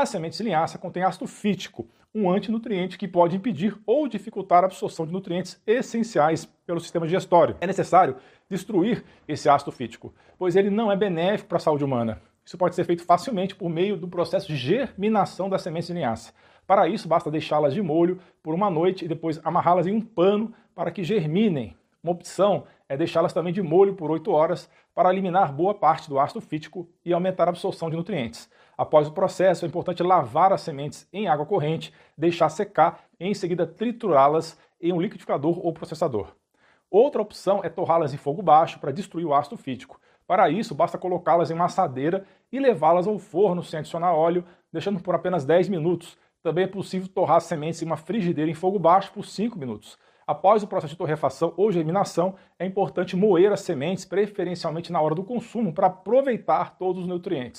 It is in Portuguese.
As sementes de linhaça contêm ácido fítico, um antinutriente que pode impedir ou dificultar a absorção de nutrientes essenciais pelo sistema digestório. É necessário destruir esse ácido fítico, pois ele não é benéfico para a saúde humana. Isso pode ser feito facilmente por meio do processo de germinação das sementes de linhaça. Para isso, basta deixá-las de molho por uma noite e depois amarrá-las em um pano para que germinem. Uma opção é deixá-las também de molho por 8 horas para eliminar boa parte do ácido fítico e aumentar a absorção de nutrientes. Após o processo, é importante lavar as sementes em água corrente, deixar secar e em seguida triturá-las em um liquidificador ou processador. Outra opção é torrá-las em fogo baixo para destruir o ácido fítico. Para isso, basta colocá-las em uma assadeira e levá-las ao forno sem adicionar óleo, deixando por apenas 10 minutos. Também é possível torrar as sementes em uma frigideira em fogo baixo por 5 minutos. Após o processo de torrefação ou germinação, é importante moer as sementes, preferencialmente na hora do consumo, para aproveitar todos os nutrientes.